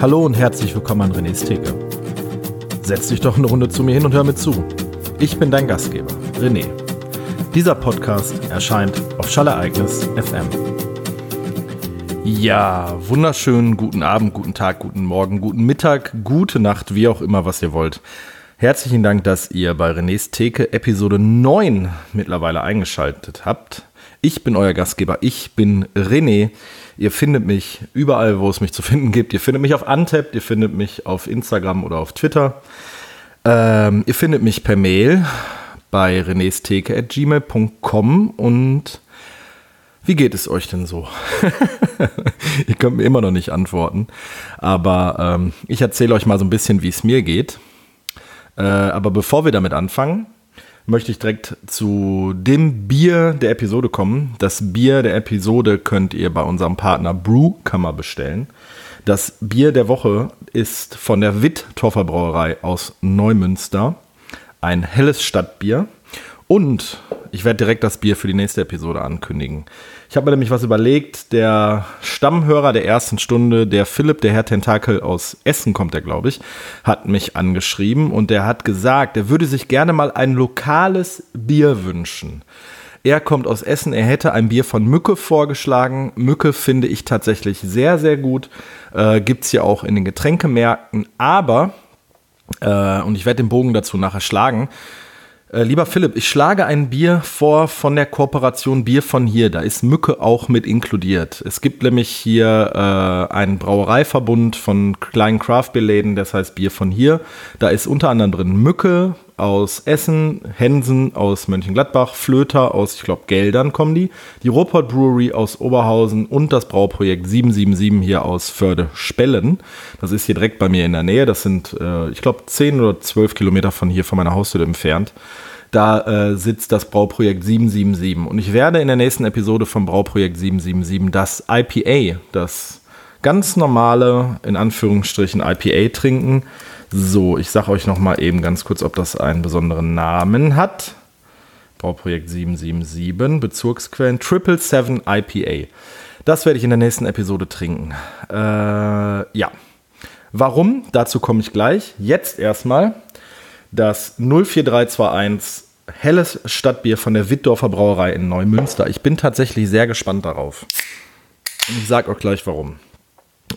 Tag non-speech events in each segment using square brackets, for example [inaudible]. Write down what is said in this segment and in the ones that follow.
Hallo und herzlich willkommen an René's Theke. Setz dich doch eine Runde zu mir hin und hör mir zu. Ich bin dein Gastgeber, René. Dieser Podcast erscheint auf Schallereignis FM. Ja, wunderschönen guten Abend, guten Tag, guten Morgen, guten Mittag, gute Nacht, wie auch immer, was ihr wollt. Herzlichen Dank, dass ihr bei René's Theke Episode 9 mittlerweile eingeschaltet habt. Ich bin euer Gastgeber, ich bin René. Ihr findet mich überall, wo es mich zu finden gibt. Ihr findet mich auf Antep, ihr findet mich auf Instagram oder auf Twitter. Ähm, ihr findet mich per Mail bei renestheke.gmail.com und wie geht es euch denn so? [laughs] ihr könnt mir immer noch nicht antworten, aber ähm, ich erzähle euch mal so ein bisschen, wie es mir geht. Äh, aber bevor wir damit anfangen, möchte ich direkt zu dem Bier der Episode kommen. Das Bier der Episode könnt ihr bei unserem Partner Brewkammer bestellen. Das Bier der Woche ist von der Witt-Toffer Brauerei aus Neumünster. Ein helles Stadtbier. Und ich werde direkt das Bier für die nächste Episode ankündigen. Ich habe mir nämlich was überlegt. Der Stammhörer der ersten Stunde, der Philipp, der Herr Tentakel aus Essen kommt er, glaube ich, hat mich angeschrieben und der hat gesagt, er würde sich gerne mal ein lokales Bier wünschen. Er kommt aus Essen, er hätte ein Bier von Mücke vorgeschlagen. Mücke finde ich tatsächlich sehr, sehr gut. Äh, Gibt es ja auch in den Getränkemärkten. Aber, äh, und ich werde den Bogen dazu nachher schlagen, äh, lieber Philipp, ich schlage ein Bier vor von der Kooperation Bier von hier. Da ist Mücke auch mit inkludiert. Es gibt nämlich hier äh, einen Brauereiverbund von kleinen Craft-Beer-Läden, das heißt Bier von hier. Da ist unter anderem drin Mücke aus Essen, Hensen aus Mönchengladbach, Flöter aus, ich glaube, Geldern kommen die, die Ruhrpott Brewery aus Oberhausen und das Brauprojekt 777 hier aus Förde-Spellen. Das ist hier direkt bei mir in der Nähe. Das sind, äh, ich glaube, 10 oder 12 Kilometer von hier, von meiner Haustür entfernt. Da äh, sitzt das Brauprojekt 777. Und ich werde in der nächsten Episode vom Brauprojekt 777 das IPA, das ganz normale, in Anführungsstrichen IPA trinken. So, ich sage euch noch mal eben ganz kurz, ob das einen besonderen Namen hat. Brauprojekt 777, Bezugsquellen, 777 IPA. Das werde ich in der nächsten Episode trinken. Äh, ja. Warum? Dazu komme ich gleich. Jetzt erstmal das 04321 helles Stadtbier von der Wittdorfer Brauerei in Neumünster. Ich bin tatsächlich sehr gespannt darauf. Und ich sage auch gleich warum.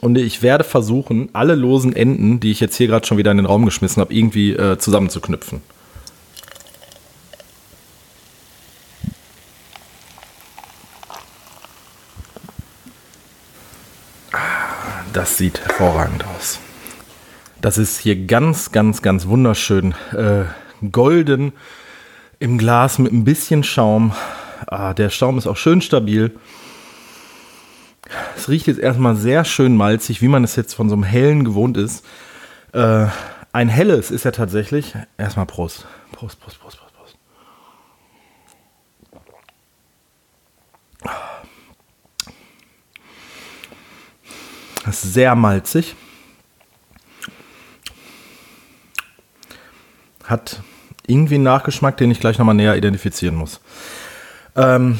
Und ich werde versuchen, alle losen Enden, die ich jetzt hier gerade schon wieder in den Raum geschmissen habe, irgendwie äh, zusammenzuknüpfen. Das sieht hervorragend aus. Das ist hier ganz, ganz, ganz wunderschön. Äh, golden im Glas mit ein bisschen Schaum. Ah, der Schaum ist auch schön stabil. Es riecht jetzt erstmal sehr schön malzig, wie man es jetzt von so einem hellen gewohnt ist. Äh, ein helles ist ja tatsächlich. Erstmal Prost. Prost, Prost, Prost, Prost, Prost. Das ist sehr malzig. Hat irgendwie einen Nachgeschmack, den ich gleich nochmal näher identifizieren muss. Ähm,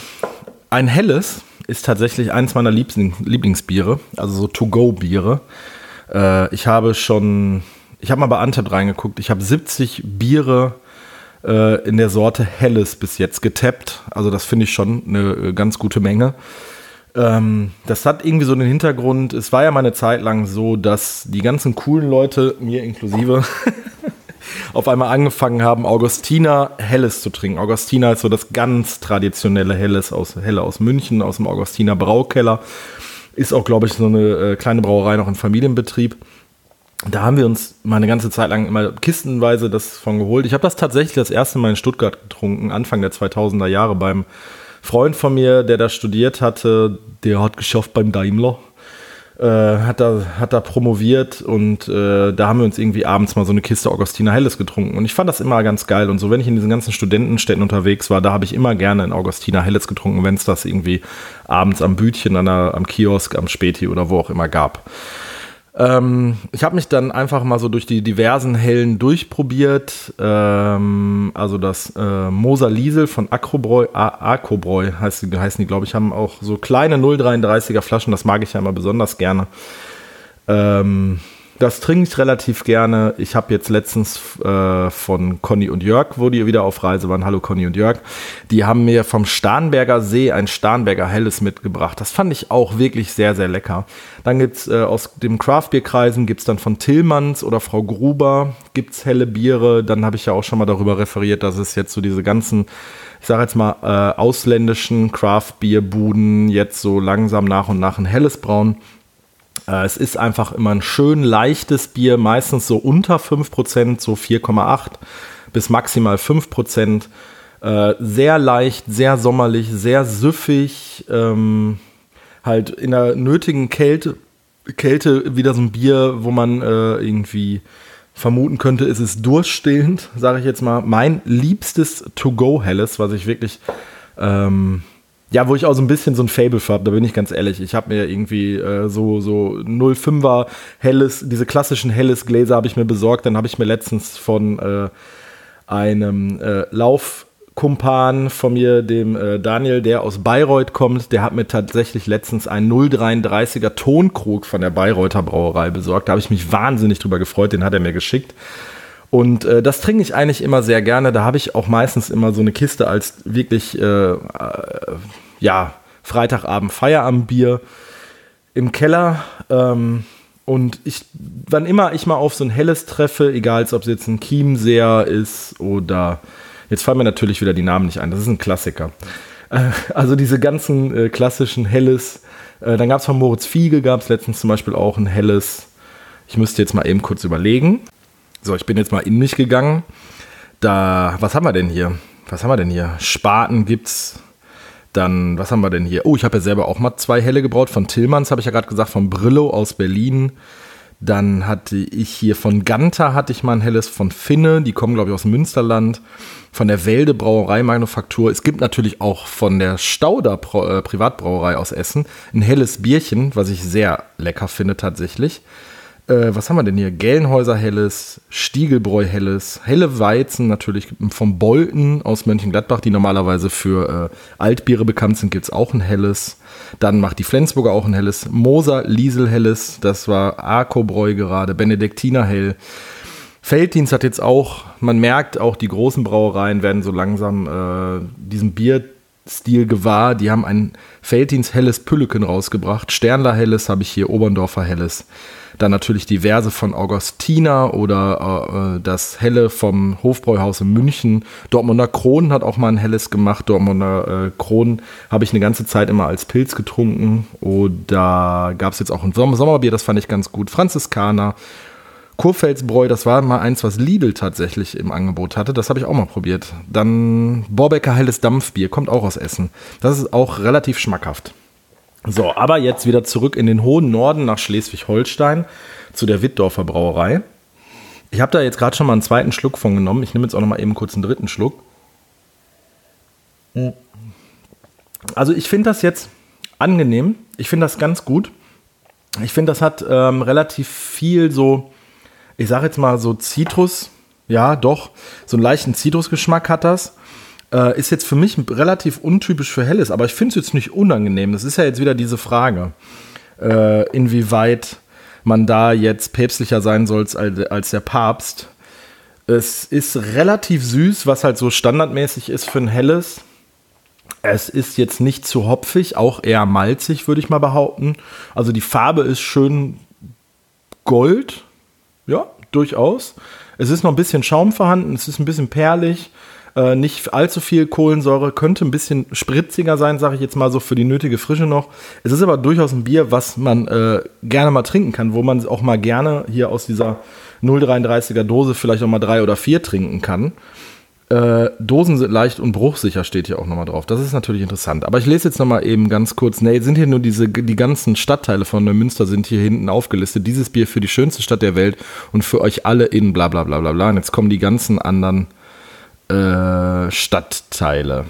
ein helles ist tatsächlich eins meiner Liebling Lieblingsbiere, also so To-Go-Biere. Äh, ich habe schon, ich habe mal bei Antep reingeguckt, ich habe 70 Biere äh, in der Sorte Helles bis jetzt getappt. Also das finde ich schon eine äh, ganz gute Menge. Ähm, das hat irgendwie so einen Hintergrund. Es war ja mal eine Zeit lang so, dass die ganzen coolen Leute, mir inklusive, [laughs] auf einmal angefangen haben, Augustiner Helles zu trinken. Augustiner ist so das ganz traditionelle Helles aus, Helle aus München, aus dem Augustiner Braukeller. Ist auch, glaube ich, so eine äh, kleine Brauerei noch in Familienbetrieb. Da haben wir uns mal eine ganze Zeit lang immer kistenweise das von geholt. Ich habe das tatsächlich das erste Mal in Stuttgart getrunken, Anfang der 2000er Jahre beim Freund von mir, der da studiert hatte. Der hat geschafft beim Daimler äh, hat, da, hat da promoviert und äh, da haben wir uns irgendwie abends mal so eine Kiste Augustiner Helles getrunken. Und ich fand das immer ganz geil. Und so, wenn ich in diesen ganzen Studentenstädten unterwegs war, da habe ich immer gerne ein Augustiner Helles getrunken, wenn es das irgendwie abends am Bütchen, an der, am Kiosk, am Späti oder wo auch immer gab. Ähm, ich habe mich dann einfach mal so durch die diversen Hellen durchprobiert. Ähm, also das äh, Moser Liesel von Akrobräu, Akrobräu heißt, heißen die, glaube ich, haben auch so kleine 0,33er Flaschen. Das mag ich ja immer besonders gerne. Ähm, Das trinke ich relativ gerne. Ich habe jetzt letztens äh, von Conny und Jörg, wo die wieder auf Reise waren, hallo Conny und Jörg, die haben mir vom Starnberger See ein Starnberger Helles mitgebracht. Das fand ich auch wirklich sehr, sehr lecker. Dann gibt's äh, aus dem Craftbierkreisen, gibt es dann von Tillmanns oder Frau Gruber, gibt es helle Biere. Dann habe ich ja auch schon mal darüber referiert, dass es jetzt so diese ganzen ich sage jetzt mal, äh, ausländischen Craft-Bierbuden jetzt so langsam nach und nach ein helles Brauen äh, es ist einfach immer ein schön leichtes Bier, meistens so unter 5%, so 4,8 bis maximal 5%. Äh, sehr leicht, sehr sommerlich, sehr süffig. Ähm, halt in der nötigen Kälte, Kälte wieder so ein Bier, wo man äh, irgendwie vermuten könnte, ist es durststillend, sage ich jetzt mal. Mein liebstes To-Go-Helles, was ich wirklich ähm, ja, wo ich auch so ein bisschen so ein Fable für habe, da bin ich ganz ehrlich. Ich habe mir irgendwie äh, so, so 05er helles, diese klassischen helles Gläser habe ich mir besorgt. Dann habe ich mir letztens von äh, einem äh, Laufkumpan von mir, dem äh, Daniel, der aus Bayreuth kommt, der hat mir tatsächlich letztens einen 033er Tonkrug von der Bayreuther Brauerei besorgt. Da habe ich mich wahnsinnig drüber gefreut, den hat er mir geschickt. Und äh, das trinke ich eigentlich immer sehr gerne. Da habe ich auch meistens immer so eine Kiste als wirklich äh, äh, ja, Freitagabend Feierabendbier im Keller. Ähm, und ich, wann immer ich mal auf so ein helles treffe, egal ob es jetzt ein Chiemseer ist oder jetzt fallen mir natürlich wieder die Namen nicht ein, das ist ein Klassiker. Äh, also diese ganzen äh, klassischen helles, äh, dann gab es von Moritz Fiege, gab es letztens zum Beispiel auch ein helles, ich müsste jetzt mal eben kurz überlegen. So, ich bin jetzt mal in mich gegangen. Da, was haben wir denn hier? Was haben wir denn hier? Spaten gibt's, dann, was haben wir denn hier? Oh, ich habe ja selber auch mal zwei helle gebraut. Von Tillmanns habe ich ja gerade gesagt, von Brillo aus Berlin. Dann hatte ich hier von Ganter hatte ich mal ein helles von Finne, die kommen, glaube ich, aus Münsterland. Von der Welde Brauereimanufaktur. Es gibt natürlich auch von der Stauder äh, Privatbrauerei aus Essen ein helles Bierchen, was ich sehr lecker finde tatsächlich. Äh, was haben wir denn hier? Gelnhäuser Helles, Stiegelbräu Helles, Helle Weizen natürlich vom Bolten aus Mönchengladbach, die normalerweise für äh, Altbiere bekannt sind, gibt es auch ein Helles. Dann macht die Flensburger auch ein Helles. Moser Liesel Helles, das war Arco-Bräu gerade, Benediktiner Hell. Felddienst hat jetzt auch, man merkt auch, die großen Brauereien werden so langsam äh, diesen Bierstil gewahr. Die haben ein Felddienst Helles Pülleken rausgebracht. Sternler Helles habe ich hier, Oberndorfer Helles. Dann natürlich diverse von Augustina oder äh, das Helle vom Hofbräuhaus in München. Dortmunder Kronen hat auch mal ein helles gemacht. Dortmunder äh, Kronen habe ich eine ganze Zeit immer als Pilz getrunken. Oder gab es jetzt auch ein Sommer Sommerbier, das fand ich ganz gut. Franziskaner. Kurpfälzbräu, das war mal eins, was Lidl tatsächlich im Angebot hatte. Das habe ich auch mal probiert. Dann Borbecker helles Dampfbier, kommt auch aus Essen. Das ist auch relativ schmackhaft. So, aber jetzt wieder zurück in den hohen Norden nach Schleswig-Holstein zu der Wittdorfer Brauerei. Ich habe da jetzt gerade schon mal einen zweiten Schluck von genommen. Ich nehme jetzt auch noch mal eben kurz einen dritten Schluck. Also ich finde das jetzt angenehm. Ich finde das ganz gut. Ich finde, das hat ähm, relativ viel so, ich sage jetzt mal so Zitrus. Ja, doch. So einen leichten Zitrusgeschmack hat das. Äh, ist jetzt für mich relativ untypisch für Helles, aber ich finde es jetzt nicht unangenehm. Das ist ja jetzt wieder diese Frage, äh, inwieweit man da jetzt päpstlicher sein soll als, als der Papst. Es ist relativ süß, was halt so standardmäßig ist für ein Helles. Es ist jetzt nicht zu hopfig, auch eher malzig, würde ich mal behaupten. Also die Farbe ist schön gold. Ja, durchaus. Es ist noch ein bisschen Schaum vorhanden, es ist ein bisschen perlig. Äh, nicht allzu viel Kohlensäure, könnte ein bisschen spritziger sein, sage ich jetzt mal so für die nötige Frische noch. Es ist aber durchaus ein Bier, was man äh, gerne mal trinken kann, wo man auch mal gerne hier aus dieser 0,33er Dose vielleicht auch mal drei oder vier trinken kann. Äh, Dosen sind leicht und bruchsicher steht hier auch nochmal drauf. Das ist natürlich interessant. Aber ich lese jetzt nochmal eben ganz kurz. Nee, sind hier nur diese, die ganzen Stadtteile von Neumünster sind hier hinten aufgelistet. Dieses Bier für die schönste Stadt der Welt und für euch alle in bla bla bla bla bla. Und jetzt kommen die ganzen anderen äh, Stadtteile.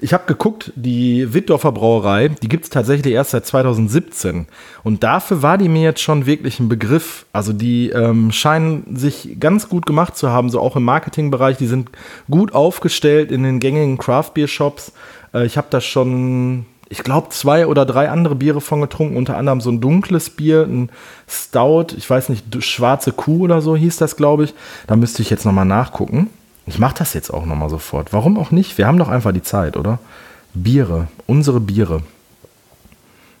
Ich habe geguckt, die Wittdorfer Brauerei, die gibt es tatsächlich erst seit 2017. Und dafür war die mir jetzt schon wirklich ein Begriff. Also die ähm, scheinen sich ganz gut gemacht zu haben, so auch im Marketingbereich. Die sind gut aufgestellt in den gängigen Craft Beer Shops. Äh, ich habe das schon ich glaube, zwei oder drei andere Biere von getrunken, unter anderem so ein dunkles Bier, ein Stout, ich weiß nicht, schwarze Kuh oder so hieß das, glaube ich. Da müsste ich jetzt nochmal nachgucken. Ich mache das jetzt auch nochmal sofort. Warum auch nicht? Wir haben doch einfach die Zeit, oder? Biere, unsere Biere.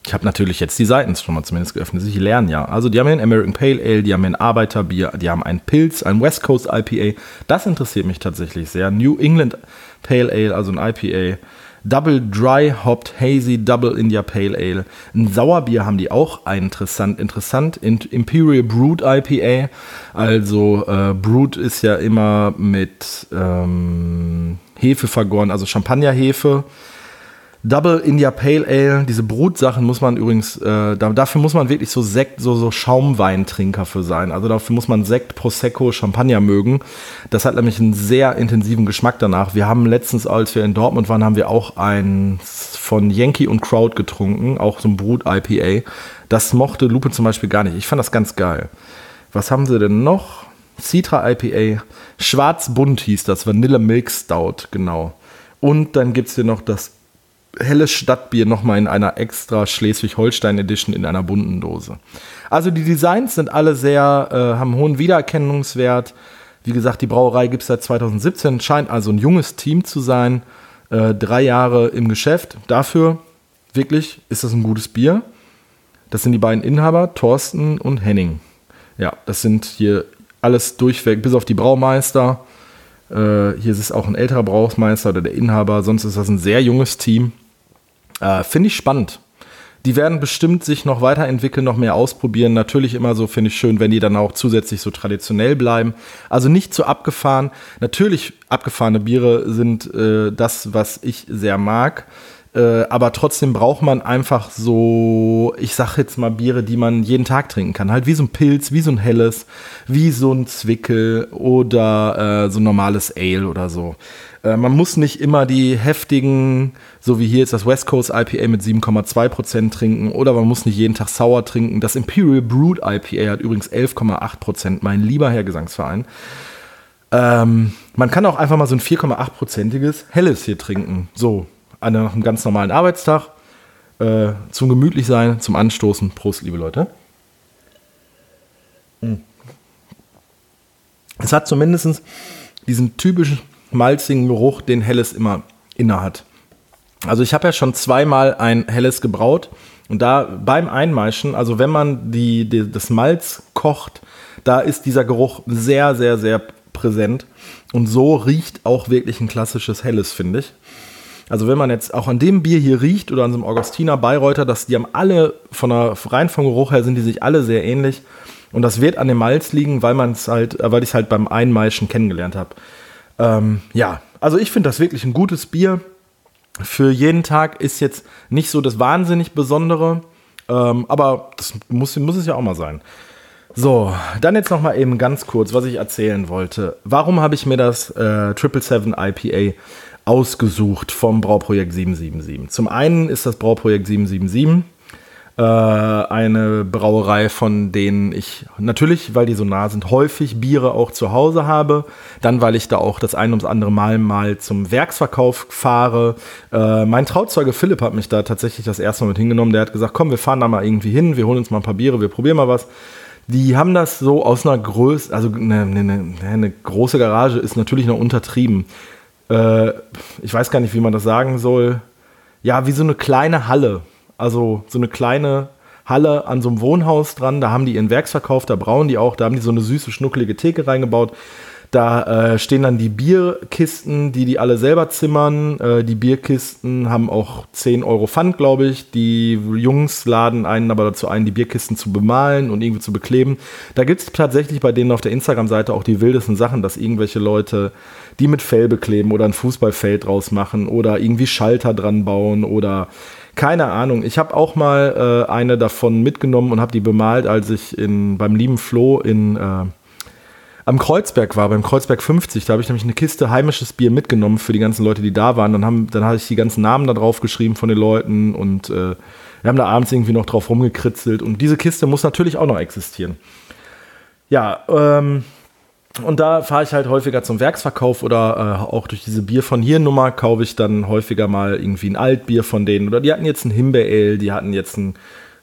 Ich habe natürlich jetzt die Seiten schon mal zumindest geöffnet. Ich lerne ja. Also die haben ein American Pale Ale, die haben ein Arbeiterbier, die haben einen Pilz, ein West Coast IPA. Das interessiert mich tatsächlich sehr. New England Pale Ale, also ein IPA. Double Dry Hopped Hazy Double India Pale Ale. Ein Sauerbier haben die auch interessant, interessant. Imperial Brood IPA. Also äh, Brood ist ja immer mit ähm, Hefe vergoren, also Champagnerhefe. Double India Pale Ale, diese Brutsachen muss man übrigens, äh, dafür muss man wirklich so Sekt, so, so Schaumweintrinker für sein. Also dafür muss man Sekt, Prosecco, Champagner mögen. Das hat nämlich einen sehr intensiven Geschmack danach. Wir haben letztens, als wir in Dortmund waren, haben wir auch ein von Yankee und Crowd getrunken, auch so ein Brut IPA. Das mochte Lupe zum Beispiel gar nicht. Ich fand das ganz geil. Was haben sie denn noch? Citra IPA, Schwarz-Bunt hieß das, Vanille Milk Stout, genau. Und dann gibt es hier noch das helles Stadtbier nochmal in einer extra Schleswig-Holstein Edition in einer bunten Dose. Also die Designs sind alle sehr, äh, haben hohen Wiedererkennungswert. Wie gesagt, die Brauerei gibt es seit 2017, scheint also ein junges Team zu sein. Äh, drei Jahre im Geschäft. Dafür wirklich ist das ein gutes Bier. Das sind die beiden Inhaber, Thorsten und Henning. Ja, das sind hier alles durchweg, bis auf die Braumeister. Äh, hier ist es auch ein älterer Braumeister oder der Inhaber. Sonst ist das ein sehr junges Team. Äh, finde ich spannend. Die werden bestimmt sich noch weiterentwickeln, noch mehr ausprobieren. Natürlich immer so, finde ich schön, wenn die dann auch zusätzlich so traditionell bleiben. Also nicht zu abgefahren. Natürlich abgefahrene Biere sind äh, das, was ich sehr mag. Äh, aber trotzdem braucht man einfach so, ich sag jetzt mal Biere, die man jeden Tag trinken kann. Halt wie so ein Pilz, wie so ein helles, wie so ein Zwickel oder äh, so ein normales Ale oder so. Äh, man muss nicht immer die heftigen, so wie hier ist das West Coast IPA mit 7,2% trinken oder man muss nicht jeden Tag sauer trinken. Das Imperial Brood IPA hat übrigens 11,8%, mein lieber Herr Gesangsverein. Ähm, man kann auch einfach mal so ein 4,8%iges Helles hier trinken. So, an einem ganz normalen Arbeitstag. Äh, zum gemütlich sein, zum Anstoßen. Prost, liebe Leute. Hm. Es hat zumindest diesen typischen malzigen Geruch, den Helles immer inne hat. Also ich habe ja schon zweimal ein Helles gebraut und da beim Einmeischen, also wenn man die, die, das Malz kocht, da ist dieser Geruch sehr, sehr, sehr präsent und so riecht auch wirklich ein klassisches Helles, finde ich. Also wenn man jetzt auch an dem Bier hier riecht oder an so einem Augustiner Bayreuther, dass die haben alle von der rein vom Geruch her sind die sich alle sehr ähnlich und das wird an dem Malz liegen, weil man es halt, weil ich es halt beim Einmeischen kennengelernt habe. Ähm, ja, also ich finde das wirklich ein gutes Bier. Für jeden Tag ist jetzt nicht so das wahnsinnig Besondere, ähm, aber das muss, muss es ja auch mal sein. So, dann jetzt noch mal eben ganz kurz, was ich erzählen wollte. Warum habe ich mir das äh, 777 IPA ausgesucht vom Brauprojekt 777? Zum einen ist das Brauprojekt 777 äh, eine Brauerei, von denen ich natürlich, weil die so nah sind, häufig Biere auch zu Hause habe. Dann, weil ich da auch das ein ums andere Mal mal zum Werksverkauf fahre. Äh, mein Trauzeuge Philipp hat mich da tatsächlich das erste Mal mit hingenommen. Der hat gesagt, komm, wir fahren da mal irgendwie hin, wir holen uns mal ein paar Biere, wir probieren mal was. Die haben das so aus einer Größe, also eine, eine, eine große Garage ist natürlich noch untertrieben. Äh, ich weiß gar nicht, wie man das sagen soll. Ja, wie so eine kleine Halle also so eine kleine Halle an so einem Wohnhaus dran. Da haben die ihren Werksverkauf, da brauen die auch, da haben die so eine süße, schnuckelige Theke reingebaut. Da äh, stehen dann die Bierkisten, die die alle selber zimmern. Äh, die Bierkisten haben auch 10 Euro Pfand, glaube ich. Die Jungs laden einen aber dazu ein, die Bierkisten zu bemalen und irgendwie zu bekleben. Da gibt es tatsächlich bei denen auf der Instagram-Seite auch die wildesten Sachen, dass irgendwelche Leute die mit Fell bekleben oder ein Fußballfeld draus machen oder irgendwie Schalter dran bauen oder keine Ahnung. Ich habe auch mal äh, eine davon mitgenommen und habe die bemalt, als ich in, beim lieben Flo in, äh, am Kreuzberg war, beim Kreuzberg 50. Da habe ich nämlich eine Kiste heimisches Bier mitgenommen für die ganzen Leute, die da waren. Dann, haben, dann hatte ich die ganzen Namen da drauf geschrieben von den Leuten und äh, wir haben da abends irgendwie noch drauf rumgekritzelt. Und diese Kiste muss natürlich auch noch existieren. Ja, ähm, Und da fahre ich halt häufiger zum Werksverkauf oder äh, auch durch diese Bier von hier Nummer kaufe ich dann häufiger mal irgendwie ein Altbier von denen. Oder die hatten jetzt ein Himbeer-Ale, die hatten jetzt ein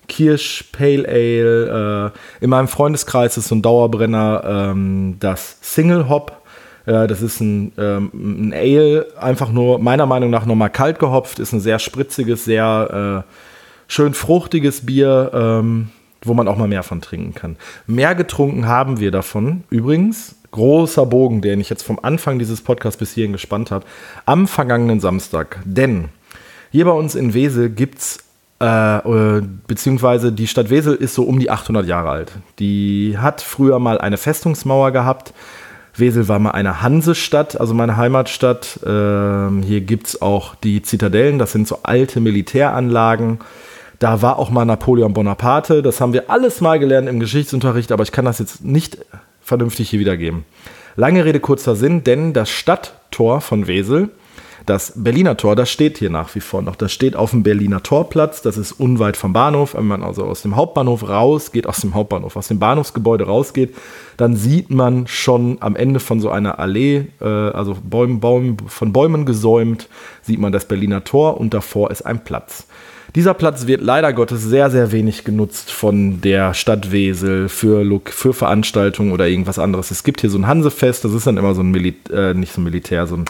Kirsch Pale Ale. Äh, in meinem Freundeskreis ist so ein Dauerbrenner ähm, das Single Hop. Äh, das ist ein, ähm, ein, Ale, einfach nur meiner Meinung nach nochmal kalt gehopft. Ist ein sehr spritziges, sehr äh, schön fruchtiges Bier. Ähm, wo man auch mal mehr von trinken kann. Mehr getrunken haben wir davon. Übrigens, großer Bogen, den ich jetzt vom Anfang dieses Podcasts bis hierhin gespannt habe, am vergangenen Samstag. Denn hier bei uns in Wesel gibt es, äh, äh, beziehungsweise die Stadt Wesel ist so um die 800 Jahre alt. Die hat früher mal eine Festungsmauer gehabt. Wesel war mal eine Hansestadt, also meine Heimatstadt. Ähm, hier gibt es auch die Zitadellen, das sind so alte Militäranlagen. Da war auch mal Napoleon Bonaparte. Das haben wir alles mal gelernt im Geschichtsunterricht, aber ich kann das jetzt nicht vernünftig hier wiedergeben. Lange Rede, kurzer Sinn, denn das Stadttor von Wesel, das Berliner Tor, das steht hier nach wie vor noch. Das steht auf dem Berliner Torplatz, das ist unweit vom Bahnhof. Wenn man also aus dem Hauptbahnhof rausgeht, aus dem Hauptbahnhof, aus dem Bahnhofsgebäude rausgeht, dann sieht man schon am Ende von so einer Allee, äh, also Bäum, Baum, von Bäumen gesäumt, sieht man das Berliner Tor und davor ist ein Platz. Dieser Platz wird leider Gottes sehr, sehr wenig genutzt von der Stadt Wesel für, für Veranstaltungen oder irgendwas anderes. Es gibt hier so ein Hansefest, das ist dann immer so ein Militär, äh, nicht so ein Militär, so ein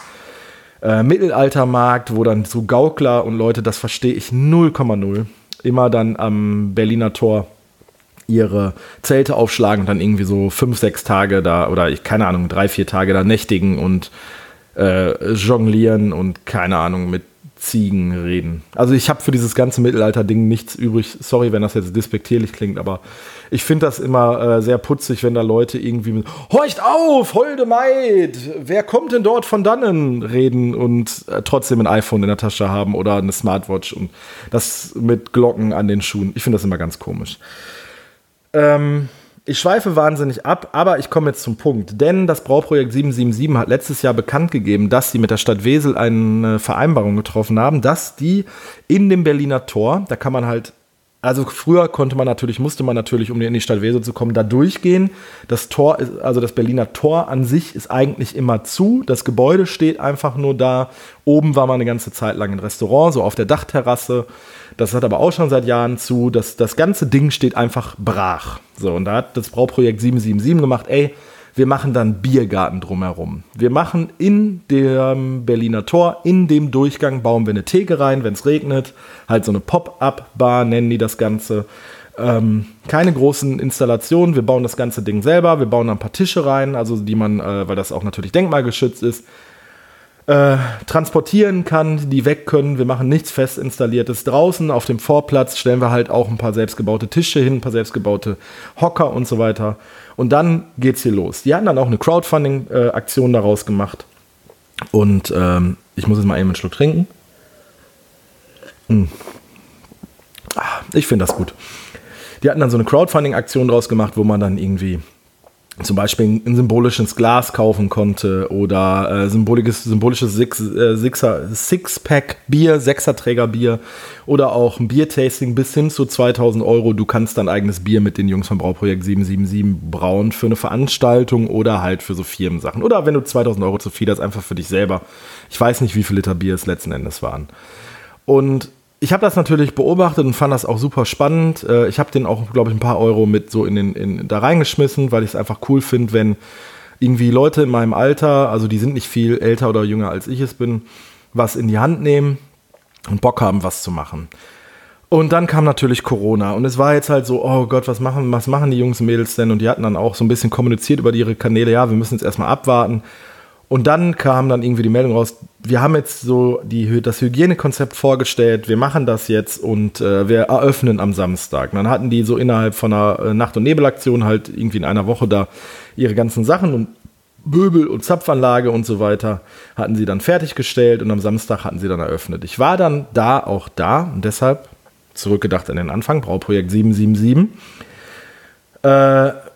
äh, Mittelaltermarkt, wo dann so Gaukler und Leute, das verstehe ich 0,0, immer dann am Berliner Tor ihre Zelte aufschlagen und dann irgendwie so fünf, sechs Tage da oder ich keine Ahnung, drei, vier Tage da nächtigen und äh, jonglieren und keine Ahnung mit Ziegen reden. Also ich habe für dieses ganze Mittelalter-Ding nichts übrig. Sorry, wenn das jetzt despektierlich klingt, aber ich finde das immer äh, sehr putzig, wenn da Leute irgendwie mit Horcht auf, holde Maid, wer kommt denn dort von dannen reden und äh, trotzdem ein iPhone in der Tasche haben oder eine Smartwatch und das mit Glocken an den Schuhen. Ich finde das immer ganz komisch. Ähm, ich schweife wahnsinnig ab, aber ich komme jetzt zum Punkt. Denn das Brauprojekt 777 hat letztes Jahr bekannt gegeben, dass sie mit der Stadt Wesel eine Vereinbarung getroffen haben, dass die in dem Berliner Tor, da kann man halt also früher konnte man natürlich, musste man natürlich, um in die Stadt Wesel zu kommen, da durchgehen. Das Tor, ist, also das Berliner Tor an sich ist eigentlich immer zu. Das Gebäude steht einfach nur da. Oben war man eine ganze Zeit lang ein Restaurant, so auf der Dachterrasse. Das hat aber auch schon seit Jahren zu. Das, das ganze Ding steht einfach brach. So, und da hat das Brauprojekt 777 gemacht, ey, wir machen dann Biergarten drumherum. Wir machen in dem Berliner Tor, in dem Durchgang, bauen wir eine Theke rein, wenn es regnet. Halt so eine Pop-up-Bar nennen die das Ganze. Ähm, keine großen Installationen. Wir bauen das ganze Ding selber. Wir bauen ein paar Tische rein, also die man, äh, weil das auch natürlich denkmalgeschützt ist, äh, transportieren kann, die weg können. Wir machen nichts fest installiertes draußen. Auf dem Vorplatz stellen wir halt auch ein paar selbstgebaute Tische hin, ein paar selbstgebaute Hocker und so weiter. Und dann geht's hier los. Die hatten dann auch eine Crowdfunding-Aktion daraus gemacht. Und ähm, ich muss jetzt mal eben einen Schluck trinken. Hm. Ich finde das gut. Die hatten dann so eine Crowdfunding-Aktion daraus gemacht, wo man dann irgendwie zum Beispiel ein symbolisches Glas kaufen konnte oder äh, symbolisches, symbolisches Six, äh, Sixer, Sixpack Bier, Sechserträger Bier oder auch ein Biertasting bis hin zu 2000 Euro. Du kannst dein eigenes Bier mit den Jungs vom Brauprojekt 777 brauen für eine Veranstaltung oder halt für so Firmensachen. Oder wenn du 2000 Euro zu viel hast, einfach für dich selber. Ich weiß nicht, wie viele Liter Bier es letzten Endes waren. Und ich habe das natürlich beobachtet und fand das auch super spannend. Äh, ich habe den auch, glaube ich, ein paar Euro mit so in den, in, da reingeschmissen, weil ich es einfach cool finde, wenn irgendwie Leute in meinem Alter, also die sind nicht viel älter oder jünger als ich es bin, was in die Hand nehmen und Bock haben, was zu machen. Und dann kam natürlich Corona und es war jetzt halt so, oh Gott, was machen, was machen die Jungs und Mädels denn? Und die hatten dann auch so ein bisschen kommuniziert über ihre Kanäle, ja, wir müssen jetzt erstmal abwarten. Und dann kam dann irgendwie die Meldung raus, wir haben jetzt so die, das Hygienekonzept vorgestellt, wir machen das jetzt und äh, wir eröffnen am Samstag. Und dann hatten die so innerhalb von einer äh, Nacht- und Nebelaktion halt irgendwie in einer Woche da ihre ganzen Sachen und Möbel und Zapfanlage und so weiter hatten sie dann fertiggestellt und am Samstag hatten sie dann eröffnet. Ich war dann da auch da und deshalb zurückgedacht an den Anfang, Brauprojekt 777. Äh,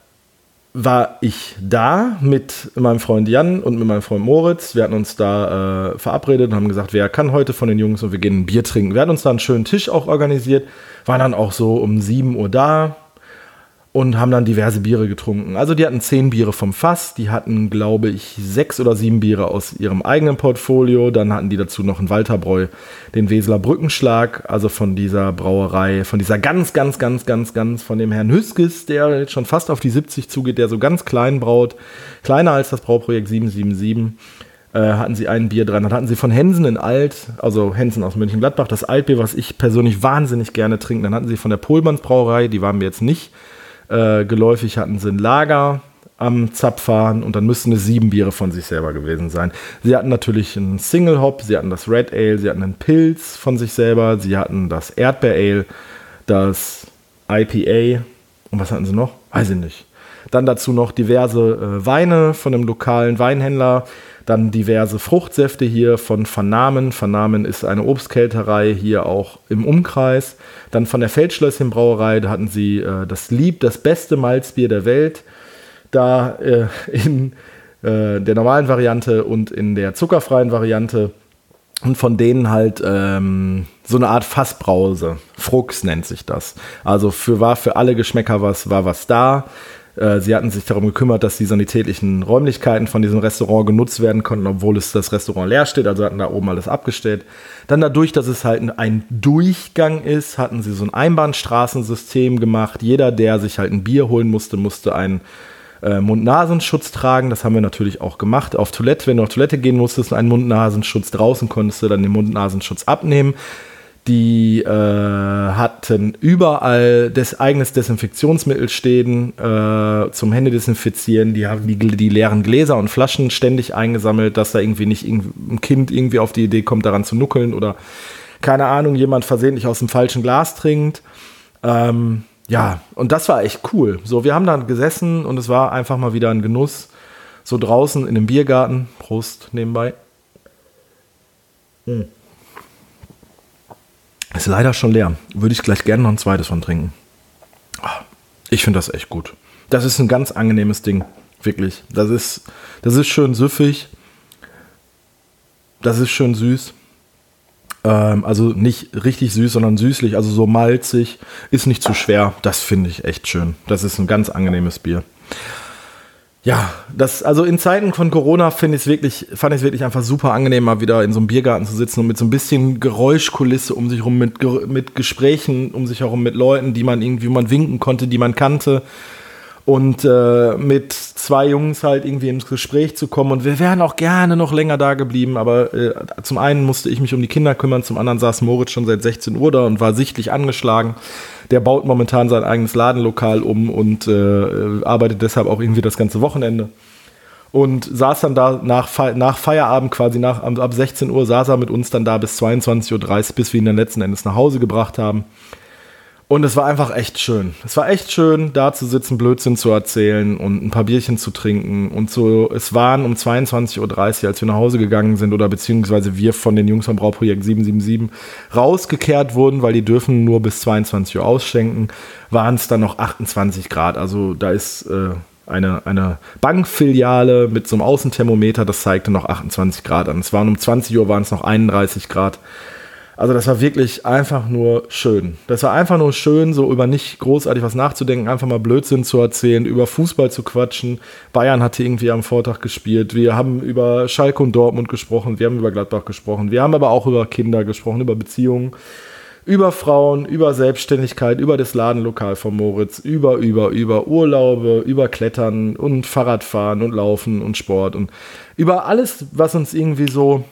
war ich da mit meinem Freund Jan und mit meinem Freund Moritz. Wir hatten uns da äh, verabredet und haben gesagt, wer kann heute von den Jungs und wir gehen ein Bier trinken. Wir hatten uns da einen schönen Tisch auch organisiert, waren dann auch so um 7 Uhr da. Und haben dann diverse Biere getrunken. Also die hatten zehn Biere vom Fass, die hatten, glaube ich, sechs oder sieben Biere aus ihrem eigenen Portfolio. Dann hatten die dazu noch einen Walterbräu, den Weseler Brückenschlag, also von dieser Brauerei, von dieser ganz, ganz, ganz, ganz, ganz, von dem Herrn Hüskes, der jetzt schon fast auf die 70 zugeht, der so ganz klein braut, kleiner als das Brauprojekt 777 äh, hatten sie ein Bier dran. Dann hatten sie von Hensen in Alt, also Hensen aus Mönchengladbach, das Altbier, was ich persönlich wahnsinnig gerne trinke. Dann hatten sie von der Polmanns Brauerei, die waren mir jetzt nicht äh, geläufig hatten sie ein Lager am Zapfahren und dann müssten es sieben Biere von sich selber gewesen sein. Sie hatten natürlich einen Single Hop, sie hatten das Red Ale, sie hatten einen Pilz von sich selber, sie hatten das Erdbeer Ale, das IPA und was hatten sie noch? Weiß ich nicht. Dann dazu noch diverse äh, Weine von einem lokalen Weinhändler. Dann diverse Fruchtsäfte hier von Vernamen. Vernamen ist eine Obstkälterei hier auch im Umkreis. Dann von der Feldschlösschenbrauerei, da hatten sie äh, das Lieb, das beste Malzbier der Welt. Da äh, in äh, der normalen Variante und in der zuckerfreien Variante. Und von denen halt ähm, so eine Art Fassbrause. Frux nennt sich das. Also für war für alle Geschmäcker was, war was da. Äh, sie hatten sich darum gekümmert, dass die sanitätlichen Räumlichkeiten von diesem Restaurant genutzt werden konnten, obwohl es das Restaurant leer steht. Also hatten da oben alles abgestellt. Dann dadurch, dass es halt ein Durchgang ist, hatten sie so ein Einbahnstraßensystem gemacht. Jeder, der sich halt ein Bier holen musste, musste einen äh, Mund-Nasenschutz tragen. Das haben wir natürlich auch gemacht. Auf Toilette, wenn du auf Toilette gehen musstest, einen Mund-Nasenschutz draußen konntest du dann den Mund-Nasenschutz abnehmen. Die äh, hatten überall das eigenes Desinfektionsmittel stehen äh, zum Händedesinfizieren. Die haben die, die, leeren Gläser und Flaschen ständig eingesammelt, dass da irgendwie nicht ein Kind irgendwie auf die Idee kommt, daran zu nuckeln oder keine Ahnung, jemand versehentlich aus dem falschen Glas trinkt. Ähm, ja, und das war echt cool. So, wir haben da gesessen und es war einfach mal wieder ein Genuss. So draußen in dem Biergarten. Prost nebenbei. Mhm. Ist leider schon leer. Würde ich gleich gerne noch ein zweites von trinken. Ah, ich finde das echt gut. Das ist ein ganz angenehmes Ding. Wirklich. Das ist, das ist schön süffig. Das ist schön süß. Ähm, also nicht richtig süß, sondern süßlich, also so malzig. Ist nicht zu schwer. Das finde ich echt schön. Das ist ein ganz angenehmes Bier. Ja, das, also in Zeiten von Corona finde ich es wirklich, fand ich es wirklich einfach super angenehm, mal wieder in so einem Biergarten zu sitzen und mit so ein bisschen Geräuschkulisse um sich herum, mit, mit Gesprächen um sich herum, mit Leuten, die man irgendwie, man winken konnte, die man kannte und äh, mit zwei Jungs halt irgendwie ins Gespräch zu kommen. Und wir wären auch gerne noch länger da geblieben, aber äh, zum einen musste ich mich um die Kinder kümmern, zum anderen saß Moritz schon seit 16 Uhr da und war sichtlich angeschlagen. Der baut momentan sein eigenes Ladenlokal um und äh, arbeitet deshalb auch irgendwie das ganze Wochenende. Und saß dann da nach, nach Feierabend quasi nach ab 16 Uhr saß er mit uns dann da bis 22.30 Uhr, bis wir ihn dann letzten Endes nach Hause gebracht haben. Und es war einfach echt schön. Es war echt schön, da zu sitzen, Blödsinn zu erzählen und ein paar Bierchen zu trinken. Und so, es waren um 22.30 Uhr, als wir nach Hause gegangen sind, oder beziehungsweise wir von den Jungs vom Brauprojekt 777 rausgekehrt wurden, weil die dürfen nur bis 22 Uhr ausschenken, waren es dann noch 28 Grad. Also da ist äh, eine, eine Bankfiliale mit so einem Außenthermometer, das zeigte noch 28 Grad an. Es waren um 20 Uhr, waren es noch 31 Grad. Also das war wirklich einfach nur schön. Das war einfach nur schön, so über nicht großartig was nachzudenken, einfach mal Blödsinn zu erzählen, über Fußball zu quatschen. Bayern hatte irgendwie am Vortag gespielt. Wir haben über Schalke und Dortmund gesprochen, wir haben über Gladbach gesprochen, wir haben aber auch über Kinder gesprochen, über Beziehungen, über Frauen, über Selbstständigkeit, über das Ladenlokal von Moritz, über, über, über Urlaube, über Klettern und Fahrradfahren und Laufen und Sport und über alles, was uns irgendwie so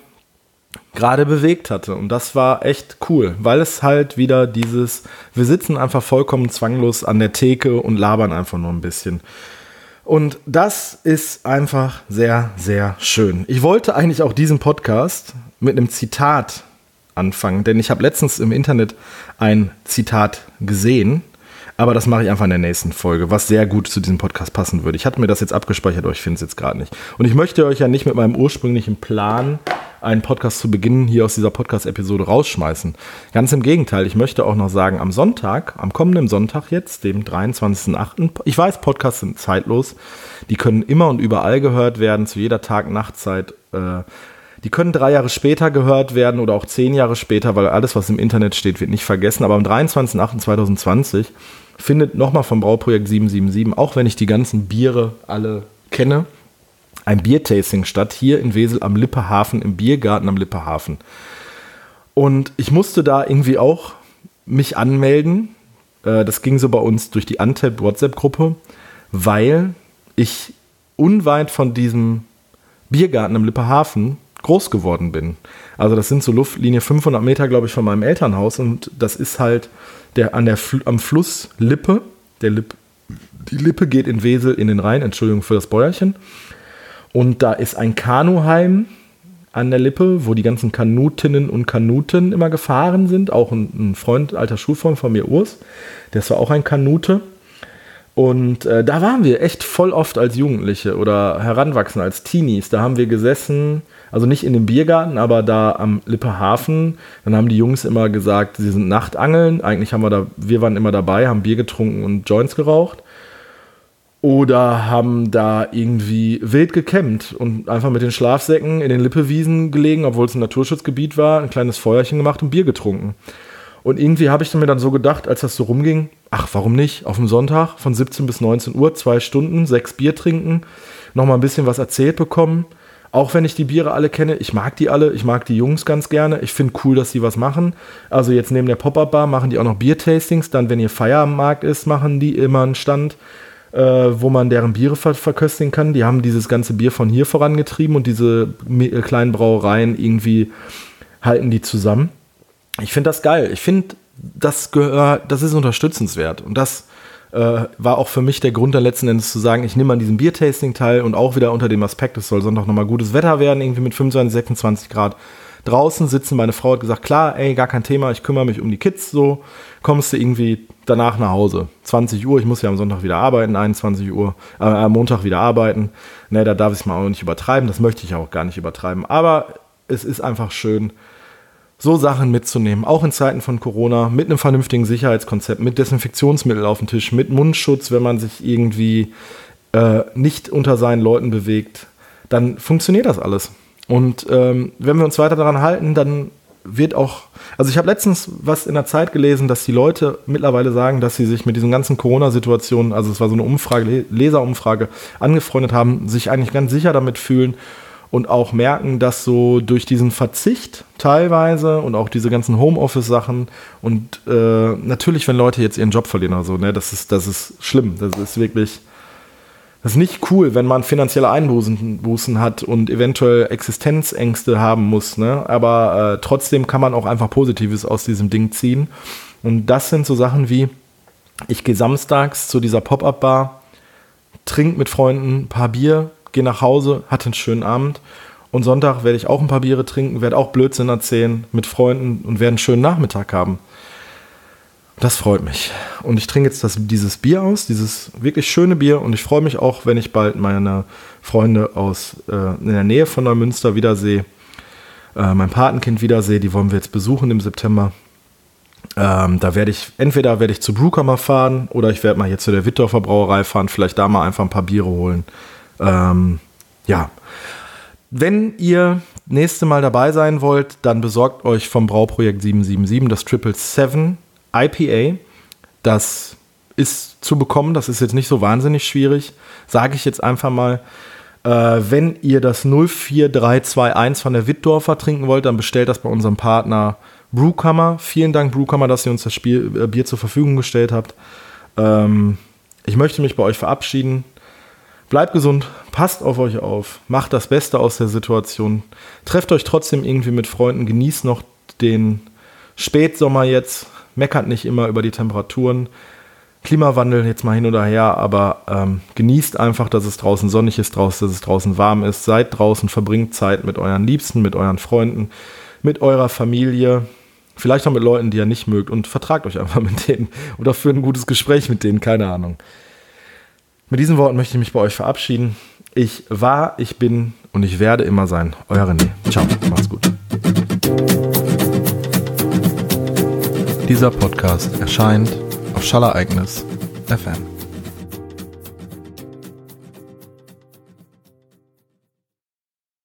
gerade bewegt hatte. Und das war echt cool, weil es halt wieder dieses, wir sitzen einfach vollkommen zwanglos an der Theke und labern einfach nur ein bisschen. Und das ist einfach sehr, sehr schön. Ich wollte eigentlich auch diesen Podcast mit einem Zitat anfangen, denn ich habe letztens im Internet ein Zitat gesehen aber das mache ich einfach in der nächsten Folge, was sehr gut zu diesem Podcast passen würde. Ich hatte mir das jetzt abgespeichert, aber ich finde es jetzt gerade nicht. Und ich möchte euch ja nicht mit meinem ursprünglichen Plan, einen Podcast zu beginnen, hier aus dieser Podcast-Episode rausschmeißen. Ganz im Gegenteil, ich möchte auch noch sagen, am Sonntag, am kommenden Sonntag jetzt, dem 23.08., ich weiß, Podcasts sind zeitlos, die können immer und überall gehört werden, zu jeder Tag-Nachtzeit. Äh, die können drei Jahre später gehört werden oder auch zehn Jahre später, weil alles, was im Internet steht, wird nicht vergessen. Aber am 23.08.2020 findet nochmal vom Brauprojekt 777, auch wenn ich die ganzen Biere alle kenne, ein Biertasting statt, hier in Wesel am Lippehafen, im Biergarten am Lippehafen. Und ich musste da irgendwie auch mich anmelden. Äh, das ging so bei uns durch die Untapped WhatsApp-Gruppe, weil ich unweit von diesem Biergarten im Lippehafen groß geworden bin. Also das sind so Luftlinie 500 Meter, glaube ich, von meinem Elternhaus und das ist halt der, an der, am Fluss Lippe. Der Lipp, die Lippe geht in Wesel in den Rhein, Entschuldigung für das Bäuerchen. Und da ist ein Kanuheim an der Lippe, wo die ganzen Kanutinnen und Kanuten immer gefahren sind. Auch ein, ein Freund, alter Schulfreund von mir, Urs, der ist auch ein Kanute. Und äh, da waren wir echt voll oft als Jugendliche oder Heranwachsende, als Teenies. Da haben wir gesessen, also nicht in dem Biergarten, aber da am Lippehafen. Dann haben die Jungs immer gesagt, sie sind Nachtangeln. Eigentlich haben wir da, wir waren immer dabei, haben Bier getrunken und Joints geraucht oder haben da irgendwie wild gekämmt und einfach mit den Schlafsäcken in den Lippewiesen gelegen, obwohl es ein Naturschutzgebiet war, ein kleines Feuerchen gemacht und Bier getrunken. Und irgendwie habe ich mir dann so gedacht, als das so rumging, ach, warum nicht? Auf dem Sonntag von 17 bis 19 Uhr, zwei Stunden, sechs Bier trinken, nochmal ein bisschen was erzählt bekommen. Auch wenn ich die Biere alle kenne, ich mag die alle, ich mag die Jungs ganz gerne. Ich finde cool, dass sie was machen. Also jetzt neben der Pop-Up-Bar machen die auch noch Biertastings. Dann, wenn ihr Feierabendmarkt ist, machen die immer einen Stand äh, wo man deren Biere ver verköstigen kann. Die haben dieses ganze Bier von hier vorangetrieben und diese kleinen Brauereien irgendwie halten die zusammen. Ich finde das geil. Ich finde, das gehört, das ist unterstützenswert. Und das äh, war auch für mich der Grund, dann letzten Endes zu sagen, ich nehme an diesem Biertasting teil und auch wieder unter dem Aspekt, es soll Sonntag nochmal gutes Wetter werden, irgendwie mit 25, 26 Grad draußen sitzen. Meine Frau hat gesagt, klar, ey, gar kein Thema, ich kümmere mich um die Kids so. Kommst du irgendwie danach nach Hause. 20 Uhr, ich muss ja am Sonntag wieder arbeiten, 21 Uhr, äh, am Montag wieder arbeiten. Ne, da darf ich es mal auch nicht übertreiben, das möchte ich auch gar nicht übertreiben. Aber es ist einfach schön, so Sachen mitzunehmen, auch in Zeiten von Corona, mit einem vernünftigen Sicherheitskonzept, mit Desinfektionsmittel auf dem Tisch, mit Mundschutz, wenn man sich irgendwie äh, nicht unter seinen Leuten bewegt, dann funktioniert das alles. Und ähm, wenn wir uns weiter daran halten, dann wird auch, also ich habe letztens was in der Zeit gelesen, dass die Leute mittlerweile sagen, dass sie sich mit diesen ganzen Corona-Situationen, also es war so eine Umfrage, Leserumfrage, angefreundet haben, sich eigentlich ganz sicher damit fühlen und auch merken, dass so durch diesen Verzicht teilweise und auch diese ganzen Homeoffice-Sachen und äh, natürlich, wenn Leute jetzt ihren Job verlieren oder so, ne, das ist, das ist schlimm. Das ist wirklich, das ist nicht cool, wenn man finanzielle Einbußen hat und eventuell Existenzängste haben muss. Ne? Aber äh, trotzdem kann man auch einfach Positives aus diesem Ding ziehen. Und das sind so Sachen wie, ich gehe samstags zu dieser Pop-up-Bar, trinke mit Freunden ein paar Bier, gehe nach Hause, hatte einen schönen Abend. Und Sonntag werde ich auch ein paar Biere trinken, werde auch Blödsinn erzählen mit Freunden und werde einen schönen Nachmittag haben. Das freut mich. Und ich trinke jetzt das, dieses Bier aus, dieses wirklich schöne Bier. Und ich freue mich auch, wenn ich bald meine Freunde aus äh, in der Nähe von Neumünster wiedersehe. Äh, mein Patenkind wiedersehe. Die wollen wir jetzt besuchen im September. Ähm, da werde ich, entweder werde ich zu Brewkammer fahren oder ich werde mal hier zu der Wittdorfer Brauerei fahren, vielleicht da mal einfach ein paar Biere holen. Ähm, ja. Wenn ihr nächste Mal dabei sein wollt, dann besorgt euch vom Brauprojekt 777 das Triple Seven IPA, das ist zu bekommen, das ist jetzt nicht so wahnsinnig schwierig, sage ich jetzt einfach mal. Äh, wenn ihr das 04321 von der Wittdorfer trinken wollt, dann bestellt das bei unserem Partner Brewkammer. Vielen Dank, Brewkammer, dass ihr uns das Spiel, äh, Bier zur Verfügung gestellt habt. Ähm, ich möchte mich bei euch verabschieden. Bleibt gesund, passt auf euch auf, macht das Beste aus der Situation. Trefft euch trotzdem irgendwie mit Freunden, genießt noch den Spätsommer jetzt meckert nicht immer über die Temperaturen. Klimawandel jetzt mal hin oder her, aber ähm, genießt einfach, dass es draußen sonnig ist, draußen, dass es draußen warm ist. Seid draußen, verbringt Zeit mit euren Liebsten, mit euren Freunden, mit eurer Familie, vielleicht auch mit Leuten, die ihr nicht mögt und vertragt euch einfach mit denen oder führt ein gutes Gespräch mit denen, keine Ahnung. Mit diesen Worten möchte ich mich bei euch verabschieden. Ich war, ich bin und ich werde immer sein. Euer René. Ciao, macht's gut. Dieser Podcast erscheint auf Schallereignis FM.